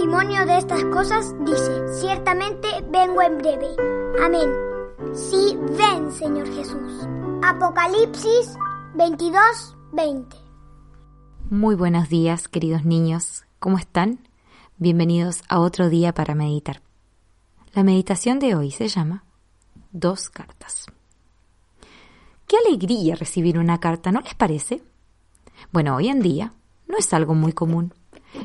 Testimonio de estas cosas dice, ciertamente vengo en breve. Amén. Sí, ven, Señor Jesús. Apocalipsis 22, 20. Muy buenos días, queridos niños. ¿Cómo están? Bienvenidos a otro día para meditar. La meditación de hoy se llama Dos cartas. Qué alegría recibir una carta, ¿no les parece? Bueno, hoy en día no es algo muy común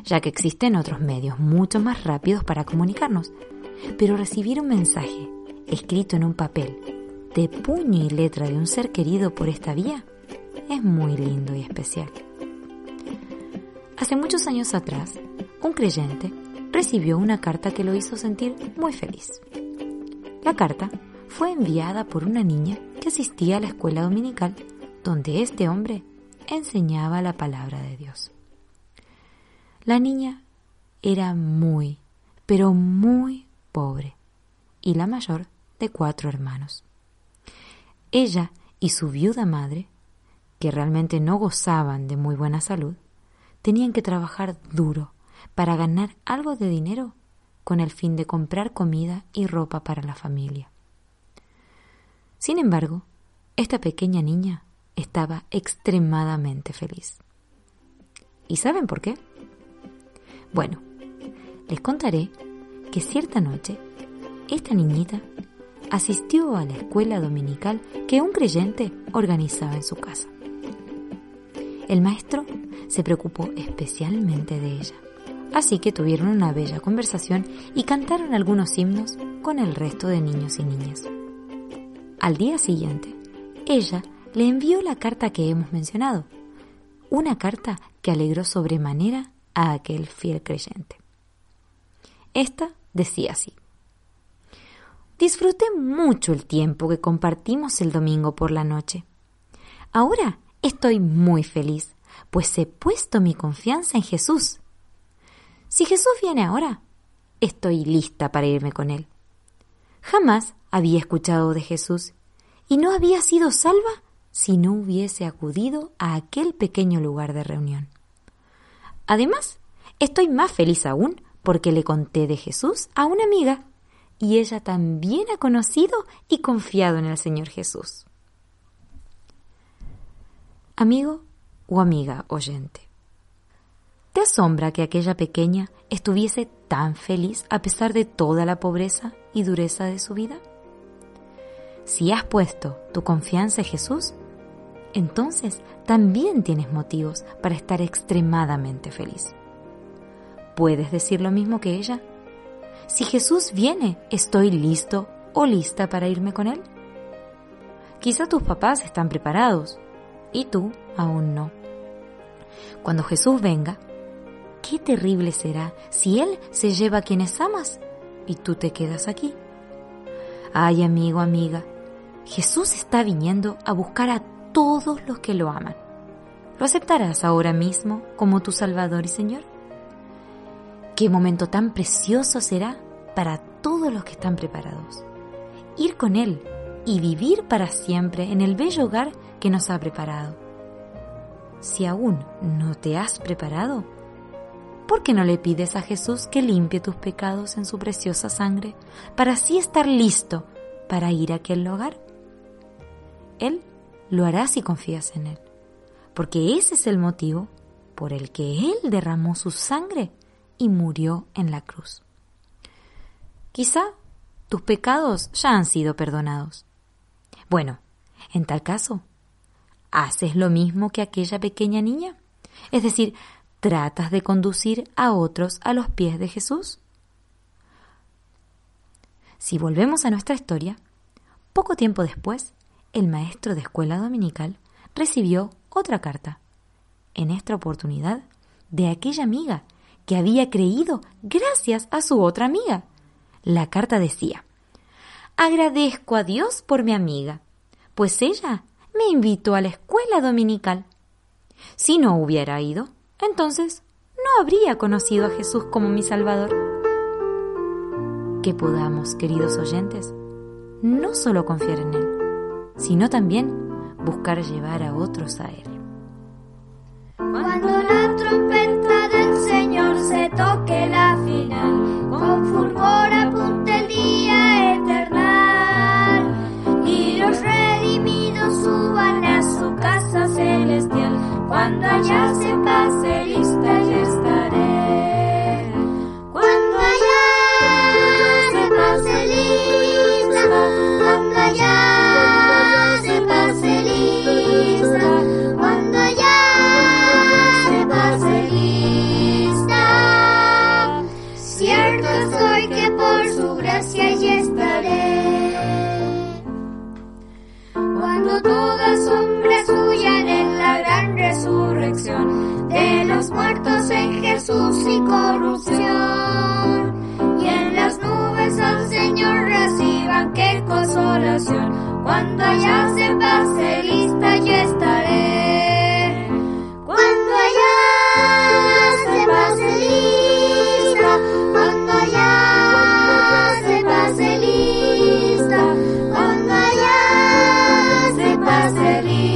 ya que existen otros medios mucho más rápidos para comunicarnos. Pero recibir un mensaje escrito en un papel, de puño y letra de un ser querido por esta vía, es muy lindo y especial. Hace muchos años atrás, un creyente recibió una carta que lo hizo sentir muy feliz. La carta fue enviada por una niña que asistía a la escuela dominical donde este hombre enseñaba la palabra de Dios. La niña era muy, pero muy pobre, y la mayor de cuatro hermanos. Ella y su viuda madre, que realmente no gozaban de muy buena salud, tenían que trabajar duro para ganar algo de dinero con el fin de comprar comida y ropa para la familia. Sin embargo, esta pequeña niña estaba extremadamente feliz. ¿Y saben por qué? Bueno, les contaré que cierta noche esta niñita asistió a la escuela dominical que un creyente organizaba en su casa. El maestro se preocupó especialmente de ella, así que tuvieron una bella conversación y cantaron algunos himnos con el resto de niños y niñas. Al día siguiente, ella le envió la carta que hemos mencionado, una carta que alegró sobremanera a aquel fiel creyente. Esta decía así. Disfruté mucho el tiempo que compartimos el domingo por la noche. Ahora estoy muy feliz, pues he puesto mi confianza en Jesús. Si Jesús viene ahora, estoy lista para irme con Él. Jamás había escuchado de Jesús y no había sido salva si no hubiese acudido a aquel pequeño lugar de reunión. Además, estoy más feliz aún porque le conté de Jesús a una amiga y ella también ha conocido y confiado en el Señor Jesús. Amigo o amiga oyente, ¿te asombra que aquella pequeña estuviese tan feliz a pesar de toda la pobreza y dureza de su vida? Si has puesto tu confianza en Jesús, entonces también tienes motivos para estar extremadamente feliz. ¿Puedes decir lo mismo que ella? Si Jesús viene, ¿estoy listo o lista para irme con Él? Quizá tus papás están preparados y tú aún no. Cuando Jesús venga, qué terrible será si Él se lleva a quienes amas y tú te quedas aquí. Ay amigo, amiga, Jesús está viniendo a buscar a todos los que lo aman. ¿Lo aceptarás ahora mismo como tu Salvador y Señor? Qué momento tan precioso será para todos los que están preparados. Ir con Él y vivir para siempre en el bello hogar que nos ha preparado. Si aún no te has preparado, ¿por qué no le pides a Jesús que limpie tus pecados en su preciosa sangre para así estar listo para ir a aquel hogar? Él lo harás si confías en Él, porque ese es el motivo por el que Él derramó su sangre y murió en la cruz. Quizá tus pecados ya han sido perdonados. Bueno, en tal caso, ¿haces lo mismo que aquella pequeña niña? Es decir, ¿tratas de conducir a otros a los pies de Jesús? Si volvemos a nuestra historia, poco tiempo después, el maestro de escuela dominical recibió otra carta, en esta oportunidad de aquella amiga que había creído gracias a su otra amiga. La carta decía, Agradezco a Dios por mi amiga, pues ella me invitó a la escuela dominical. Si no hubiera ido, entonces no habría conocido a Jesús como mi Salvador. Que podamos, queridos oyentes, no solo confiar en Él, sino también buscar llevar a otros a Él. De los muertos en Jesús y corrupción. Y en las nubes al Señor reciban qué consolación. Cuando allá se pase lista yo estaré. Cuando allá se pase lista, cuando allá se pase lista, cuando allá se pase lista.